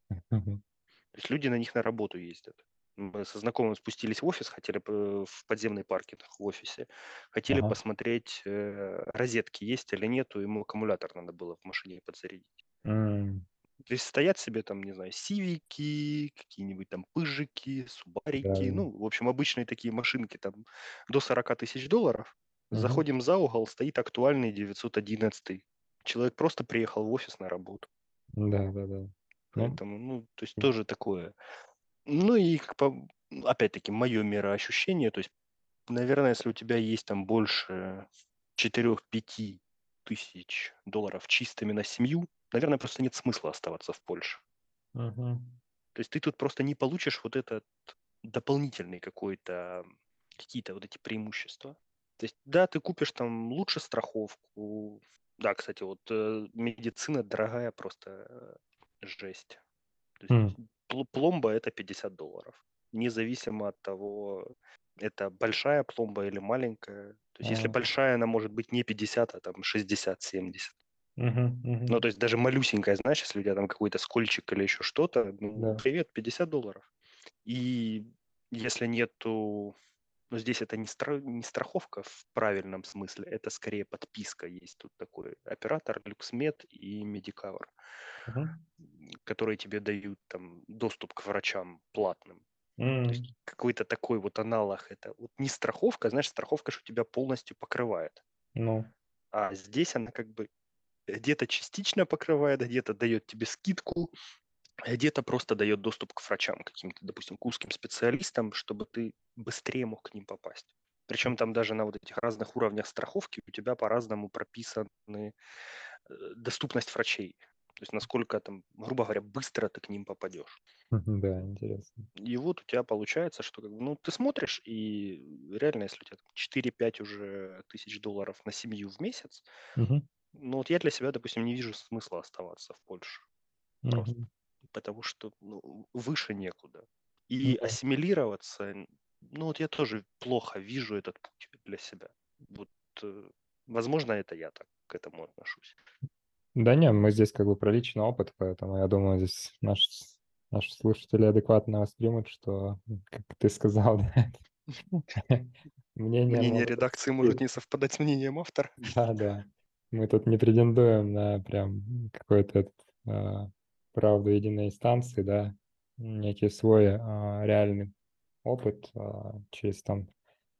То есть люди на них на работу ездят. Мы со знакомым спустились в офис, хотели в подземный паркинг в офисе, хотели Ага. посмотреть, э, розетки есть или нету, ему аккумулятор надо было в машине подзарядить. М, То есть стоят себе там, не знаю, сивики, какие-нибудь там пыжики, Да. субарики, ну, в общем, обычные такие машинки там до 40 тысяч долларов. Мгм. Заходим за угол, стоит актуальный 911. Человек просто приехал в офис на работу. Да, да, да. Ну, Поэтому, ну, то есть тоже такое. Ну и как по- опять-таки мое мироощущение, то есть, наверное, если у тебя есть там больше 4-5 тысяч долларов чистыми на семью, наверное, просто нет смысла оставаться в Польше. мгм. То есть ты тут просто не получишь вот этот дополнительный какой-то, какие-то вот эти преимущества. То есть, да, ты купишь там лучше страховку. Да, кстати, вот э, медицина дорогая просто э, жесть. То есть пл- пломба это 50 долларов. Независимо от того, это большая пломба или маленькая. То есть если а, большая, она может быть не 50, а там 60-70. мгм, Ну, мгм. то есть даже малюсенькая, знаешь, если у тебя там какой-то скольчик или еще что-то, ну, Да. привет, 50 долларов. И если нету, ну, здесь это не, стра- не страховка в правильном смысле, это скорее подписка. Есть тут такой оператор, LuxMed и Medicover, Мгм. которые тебе дают там доступ к врачам платным. Есть какой-то такой вот аналог это. Вот не страховка, знаешь, страховка, что тебя полностью покрывает. Ну, А здесь она как бы где-то частично покрывает, где-то дает тебе скидку, а где-то просто дает доступ к врачам, каким-то, допустим, к узким специалистам, чтобы ты быстрее мог к ним попасть. Причем там даже на вот этих разных уровнях страховки у тебя по-разному прописаны э, доступность врачей. То есть насколько там, грубо говоря, быстро ты к ним попадешь. да, интересно. И вот у тебя получается, что как бы, ну, ты смотришь, и реально, если у тебя там 4-5 уже тысяч долларов на семью в месяц, Мгм, ну вот я для себя, допустим, не вижу смысла оставаться в Польше. Просто. мгм. Потому что ну, выше некуда. И ассимилироваться, ну вот я тоже плохо вижу этот путь для себя. Вот, э, возможно, это я так к этому отношусь. Да не, мы здесь как бы про личный опыт, поэтому я думаю, здесь наш, наши слушатели адекватно воспримут, что, как ты сказал, да, Мнение могут редакции может не совпадать с мнением автора. Да, да. Мы тут не претендуем на прям какой-то а, правду единой инстанции, да, некий свой а, реальный опыт а, через там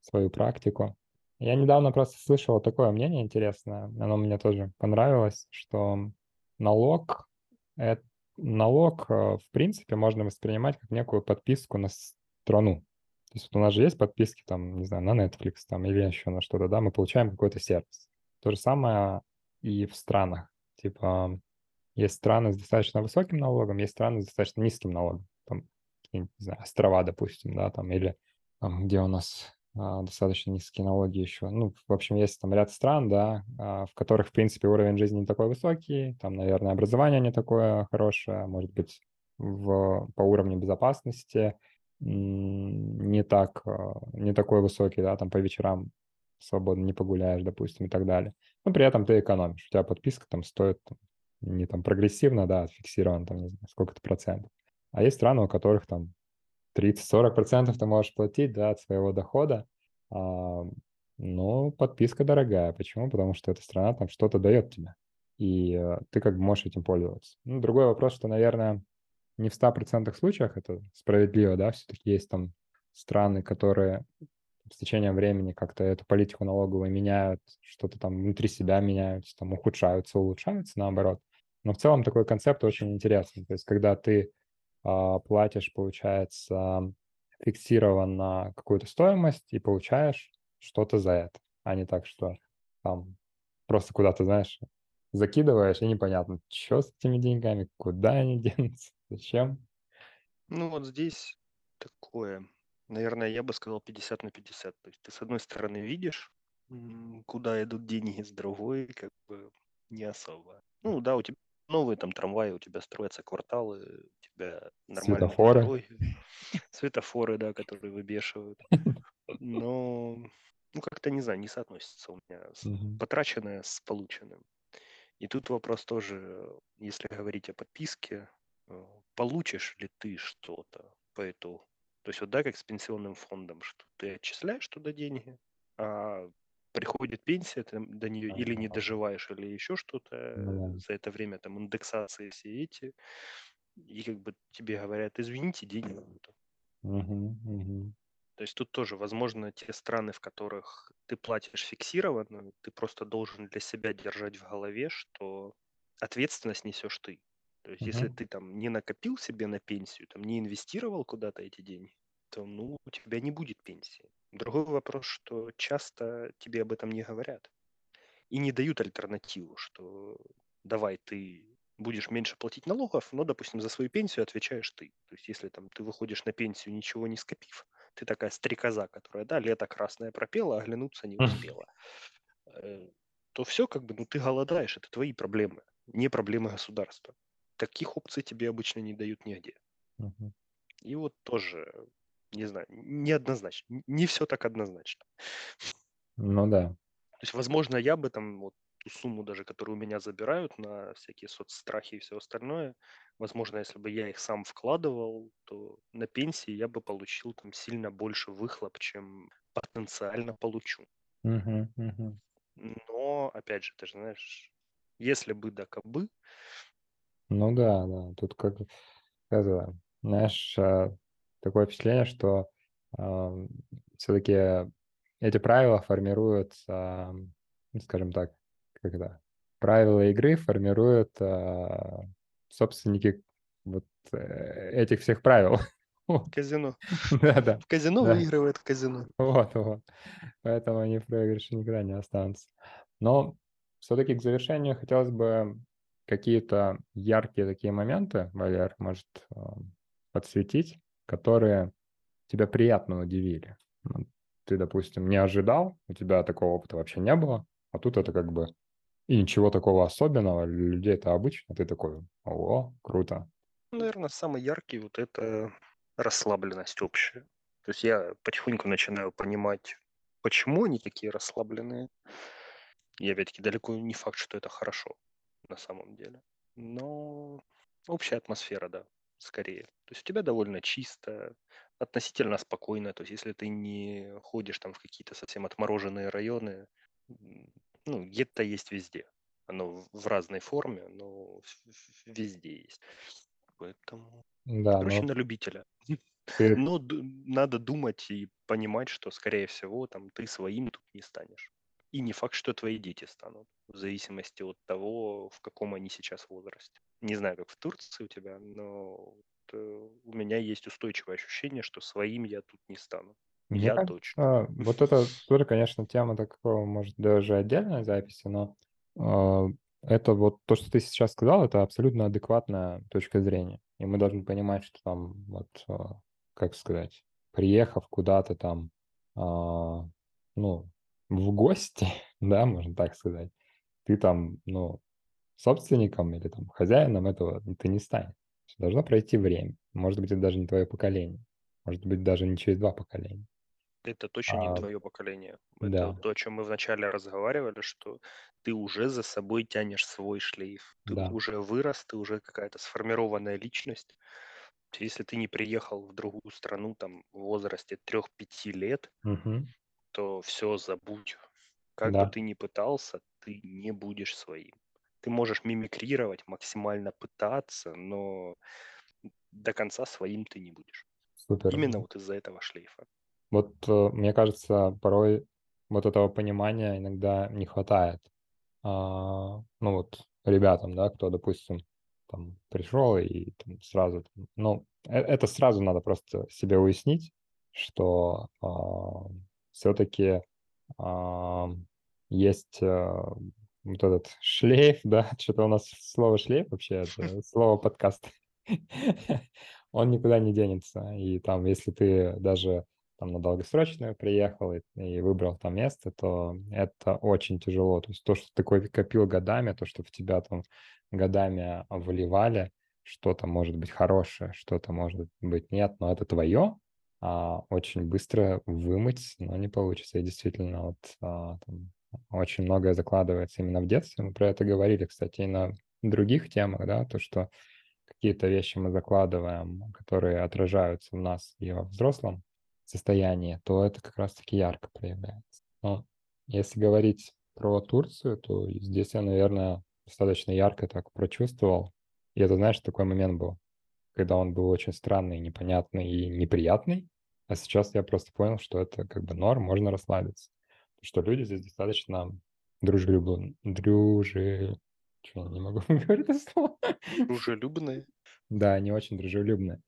свою практику. Я недавно просто слышал такое мнение интересное, оно мне тоже понравилось, что налог, это, налог а, в принципе можно воспринимать как некую подписку на страну. То есть вот у нас же есть подписки там, не знаю, на Netflix там или еще на что-то, да, мы получаем какой-то сервис. То же самое и в странах. Типа есть страны с достаточно высоким налогом, есть страны с достаточно низким налогом. Там, не знаю, острова, допустим, да, там, или там, где у нас а, достаточно низкие налоги еще. Ну, в общем, есть там ряд стран, да, а, в которых, в принципе, уровень жизни не такой высокий, там, наверное, образование не такое хорошее, может быть, в, по уровню безопасности не так, а, не такой высокий, да, там по вечерам свободно не погуляешь, допустим, и так далее. Но при этом ты экономишь. У тебя подписка там стоит там, не там прогрессивно, да, фиксирован там, не знаю, сколько-то процентов. А есть страны, у которых там 30-40 процентов ты можешь платить, да, от своего дохода, а, но подписка дорогая. Почему? Потому что эта страна там что-то дает тебе, и э, ты как бы можешь этим пользоваться. Ну, другой вопрос, что, наверное, не в 100% случаях это справедливо, да, все-таки есть там страны, которые с течением времени как-то эту политику налоговую меняют, что-то там внутри себя меняются, там ухудшаются, улучшаются, наоборот. Но в целом такой концепт очень интересный. То есть когда ты а, платишь, получается, фиксированно какую-то стоимость и получаешь что-то за это, а не так, что там просто куда-то, знаешь, закидываешь, и непонятно, что с этими деньгами, куда они денутся, зачем. Ну вот здесь такое, наверное, я бы сказал 50 на 50. То есть ты с одной стороны видишь, куда идут деньги, с другой как бы не особо. Ну да, у тебя новые там трамваи, у тебя строятся кварталы, у тебя нормальные Светофоры. светофоры, да, которые выбешивают. Но, ну как-то, не знаю, не соотносится у меня потраченное с полученным. И тут вопрос тоже, если говорить о подписке, э, получишь ли ты что-то по итогу? То есть вот да, как с пенсионным фондом, что ты отчисляешь туда деньги, а приходит пенсия, ты до нее или не доживаешь, или еще что-то, Ну за это время там индексации все эти, и как бы тебе говорят, извините, денег нету. Мгм, мгм. То есть тут тоже, возможно, те страны, в которых ты платишь фиксированно, ты просто должен для себя держать в голове, что ответственность несешь ты. То есть если Мгм. ты там не накопил себе на пенсию, там не инвестировал куда-то эти деньги, то ну, у тебя не будет пенсии. Другой вопрос, что часто тебе об этом не говорят и не дают альтернативу, что давай ты будешь меньше платить налогов, но, допустим, за свою пенсию отвечаешь ты. То есть если там ты выходишь на пенсию, ничего не скопив, ты такая стрекоза, которая, да, лето красное пропела, а оглянуться не успела, э, то все как бы, ну ты голодаешь, это твои проблемы, не проблемы государства. Таких опций тебе обычно не дают нигде. Мгм. И вот тоже, не знаю, неоднозначно, не все так однозначно. Ну да. То есть, возможно, я бы там вот ту сумму даже, которую у меня забирают на всякие соцстрахи и все остальное, возможно, если бы я их сам вкладывал, то на пенсии я бы получил там сильно больше выхлоп, чем потенциально получу. Мгм, мгм. Но, опять же, ты же знаешь, если бы да кабы, Ну да, да. Тут как это, знаешь, а, такое впечатление, что все-таки эти правила формируют, ну, скажем так, это, правила игры формируют а, собственники вот э, этих всех правил. Казино. Да-да, В казино да. выигрывает казино. Вот, вот. Поэтому они в проигрыше никогда не останутся. Но все-таки к завершению хотелось бы какие-то яркие такие моменты, Валер, может, подсветить, которые тебя приятно удивили. Ты, допустим, не ожидал, у тебя такого опыта вообще не было, а тут это как бы и ничего такого особенного, для людей это обычно, ты такой, о, круто. Наверное, самый яркий вот это расслабленность общая. То есть я потихоньку начинаю понимать, почему они такие расслабленные. И опять-таки далеко не факт, что это хорошо на самом деле. Но общая атмосфера, да, скорее. То есть у тебя довольно чисто, относительно спокойно. То есть если ты не ходишь там в какие-то совсем отмороженные районы, ну, гетто есть везде. Оно в- разной форме, но везде есть. Поэтому, Да, короче, но на любителя. ты Но надо думать и понимать, что, скорее всего, там ты своим тут не станешь. И не факт, что твои дети станут, в зависимости от того, в каком они сейчас возрасте. Не знаю, как в Турции у тебя, но вот, э, у меня есть устойчивое ощущение, что своим я тут не стану. Мне Я точно. кажется, вот это тоже, конечно, тема такого, может, даже отдельной записи, но а, это вот то, что ты сейчас сказал, это абсолютно адекватная точка зрения. И мы должны понимать, что там, вот, а, как сказать, приехав куда-то там, а, ну, в гости, да, можно так сказать, ты там, ну, собственником или там хозяином этого ты не станешь. Должно пройти время. Может быть, это даже не твое поколение. Может быть, даже не через два поколения. Это точно не А, твое поколение. Это да, то, о чем мы вначале разговаривали, что ты уже за собой тянешь свой шлейф. Ты да. уже вырос, ты уже какая-то сформированная личность. Если ты не приехал в другую страну там в возрасте 3-5 лет, Мгм. то все забудь. Как бы Да, ты ни пытался, ты не будешь своим. Ты можешь мимикрировать, максимально пытаться, но до конца своим ты не будешь. супер. Именно вот из-за этого шлейфа. Вот э, мне кажется, порой вот этого понимания иногда не хватает. А, ну вот ребятам, да, кто, допустим, там пришел и там, сразу, ну, э, это сразу надо просто себе уяснить, что а, все-таки а, есть а, вот этот шлейф, да, что-то у нас слово шлейф вообще, это слово подкаст, он никуда не денется. И там, если ты даже там на долгосрочную приехал и, и выбрал там место, то это очень тяжело. То есть то, что ты копил годами, то, что в тебя там годами вливали, что-то может быть хорошее, что-то может быть нет, но это твое, а очень быстро вымыть, но не получится. И действительно, вот а, там, очень многое закладывается именно в детстве. Мы про это говорили, кстати, и на других темах, да, то, что какие-то вещи мы закладываем, которые отражаются в нас и во взрослом состоянии, то это как раз-таки ярко проявляется. Но если говорить про Турцию, то здесь я, наверное, достаточно ярко так прочувствовал. И это, знаешь, такой момент был, когда он был очень странный, непонятный и неприятный. А сейчас я просто понял, что это как бы норм, можно расслабиться. Что люди здесь достаточно дружелюбные. Дружи... Чего, не могу говорить это слово? Дружелюбные? Да, они очень дружелюбные.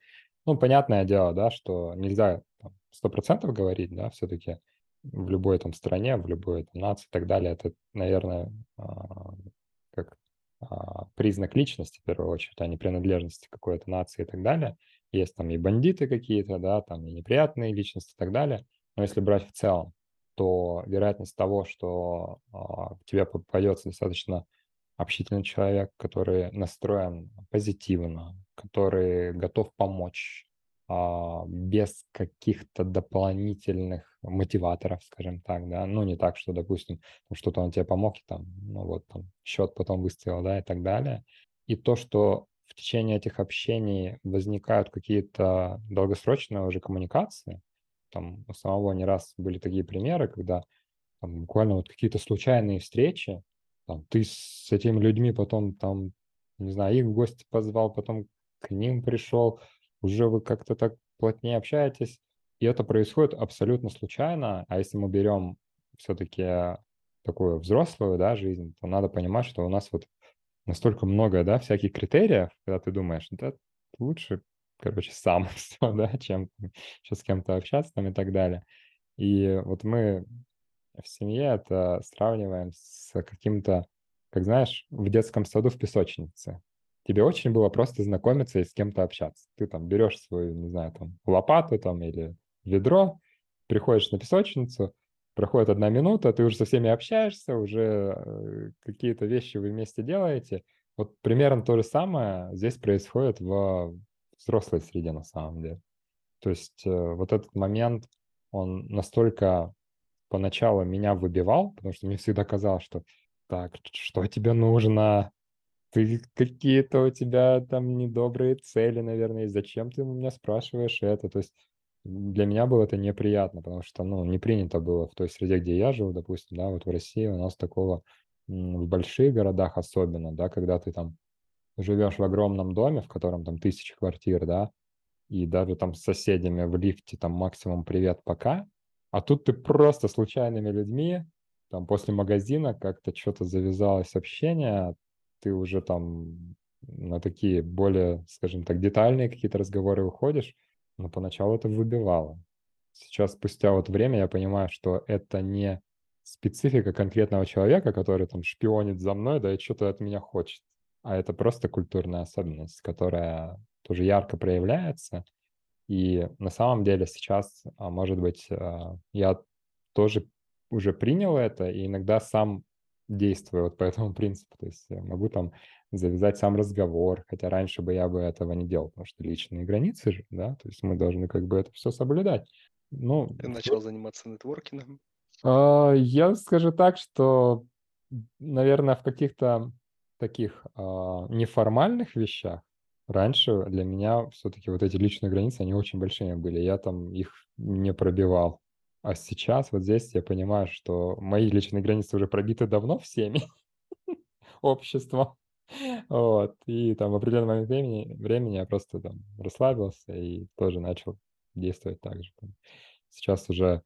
Ну, понятное дело, да, что нельзя сто процентов говорить, да, все-таки в любой там стране, в любой там, нации и так далее, это, наверное, а, как а, признак личности, в первую очередь, а не принадлежности какой-то нации и так далее. Есть там и бандиты какие-то, да, там и неприятные личности и так далее. Но если брать в целом, то вероятность того, что а, тебе попадется достаточно общительный человек, который настроен позитивно, который готов помочь, а, без каких-то дополнительных мотиваторов, скажем так, да, ну не так, что, допустим, что-то он тебе помог, и там, ну вот там счет потом выставил, да, и так далее. И то, что в течение этих общений возникают какие-то долгосрочные уже коммуникации, там у самого не раз были такие примеры, когда там, буквально вот какие-то случайные встречи, там, ты с этими людьми потом там, не знаю, их в гости позвал, потом к ним пришел, уже вы как-то так плотнее общаетесь, и это происходит абсолютно случайно, а если мы берем все-таки такую взрослую, да, жизнь, то надо понимать, что у нас вот настолько много, да, всяких критериев, когда ты думаешь, да, лучше, короче, сам все, да, чем сейчас с кем-то общаться там и так далее. И вот мы в семье это сравниваем с каким-то, как знаешь, в детском саду в песочнице тебе очень было просто знакомиться и с кем-то общаться. Ты там берешь свою, не знаю, там лопату там или ведро, приходишь на песочницу, проходит одна минута, ты уже со всеми общаешься, уже э, какие-то вещи вы вместе делаете. Вот примерно то же самое здесь происходит в взрослой среде на самом деле. То есть э, вот этот момент, он настолько поначалу меня выбивал, потому что мне всегда казалось, что так, что тебе нужно, ты какие-то у тебя там недобрые цели, наверное, и зачем ты у меня спрашиваешь это? То есть для меня было это неприятно, потому что, ну, не принято было в той среде, где я живу, допустим, да, вот в России у нас такого в больших городах особенно, да, когда ты там живешь в огромном доме, в котором там тысячи квартир, да, и даже там с соседями в лифте там максимум привет, пока, а тут ты просто случайными людьми, там после магазина как-то что-то завязалось общение, ты уже там на такие более, скажем так, детальные какие-то разговоры выходишь, но поначалу это выбивало. Сейчас, спустя вот время, я понимаю, что это не специфика конкретного человека, который там шпионит за мной, да, и что-то от меня хочет, а это просто культурная особенность, которая тоже ярко проявляется. И на самом деле сейчас, а, может быть, а, я тоже уже принял это, и иногда сам действую вот по этому принципу. То есть я могу там завязать сам разговор, хотя раньше бы я бы этого не делал, потому что личные границы же, да, то есть мы должны как бы это все соблюдать. Ну, Ты начал заниматься нетворкингом? А, я скажу так, что, наверное, в каких-то таких а, неформальных вещах раньше для меня все-таки вот эти личные границы, они очень большими были. Я там их не пробивал. А сейчас вот здесь я понимаю, что мои личные границы уже пробиты давно всеми обществом. Вот. И там в определенный момент времени, времени я просто там расслабился и тоже начал действовать так же. Сейчас уже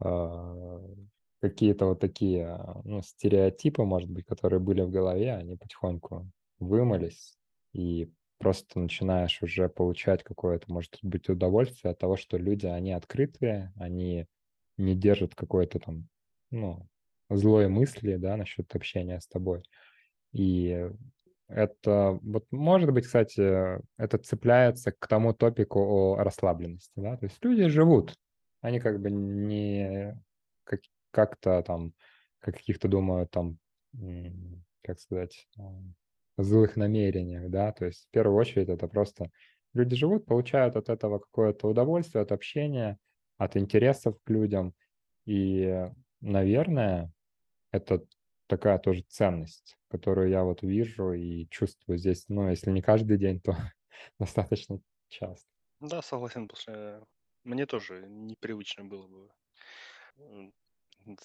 э, какие-то вот такие ну, стереотипы, может быть, которые были в голове, они потихоньку вымылись, и просто начинаешь уже получать какое-то, может быть, удовольствие от того, что люди, они открытые, они не держат какой-то там, ну, злой мысли, да, насчет общения с тобой. И это, вот может быть, кстати, это цепляется к тому топику о расслабленности, да, то есть люди живут, они как бы не как, как-то там, как каких-то думают там, как сказать, злых намерениях, да, то есть в первую очередь это просто люди живут, получают от этого какое-то удовольствие, от общения, от интересов к людям, и, наверное, это такая тоже ценность, которую я вот вижу и чувствую здесь, ну, если не каждый день, то достаточно часто. Да, согласен, после мне тоже непривычно было бы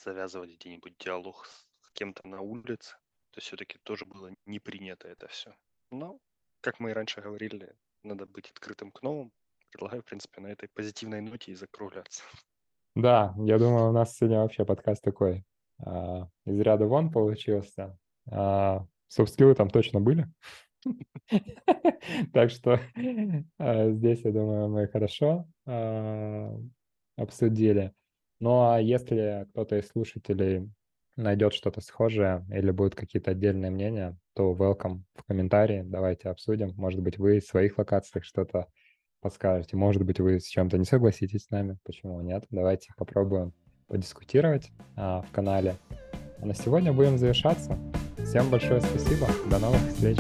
завязывать где-нибудь диалог с кем-то на улице. То все-таки тоже было не принято это все. Но, как мы и раньше говорили, надо быть открытым к новым. Предлагаю, в принципе, на этой позитивной ноте и закругляться. Да, я думаю, у нас сегодня вообще подкаст такой а, из ряда вон получился. А, софт-скиллы там точно были. Так что а, здесь, я думаю, мы хорошо а, обсудили. Ну а если кто-то из слушателей найдет что-то схожее или будут какие-то отдельные мнения, то welcome в комментарии, давайте обсудим. Может быть, вы в своих локациях что-то подскажете. Может быть, вы с чем-то не согласитесь с нами. Почему нет? Давайте попробуем подискутировать а, в канале. А на сегодня будем завершаться. Всем большое спасибо. До новых встреч.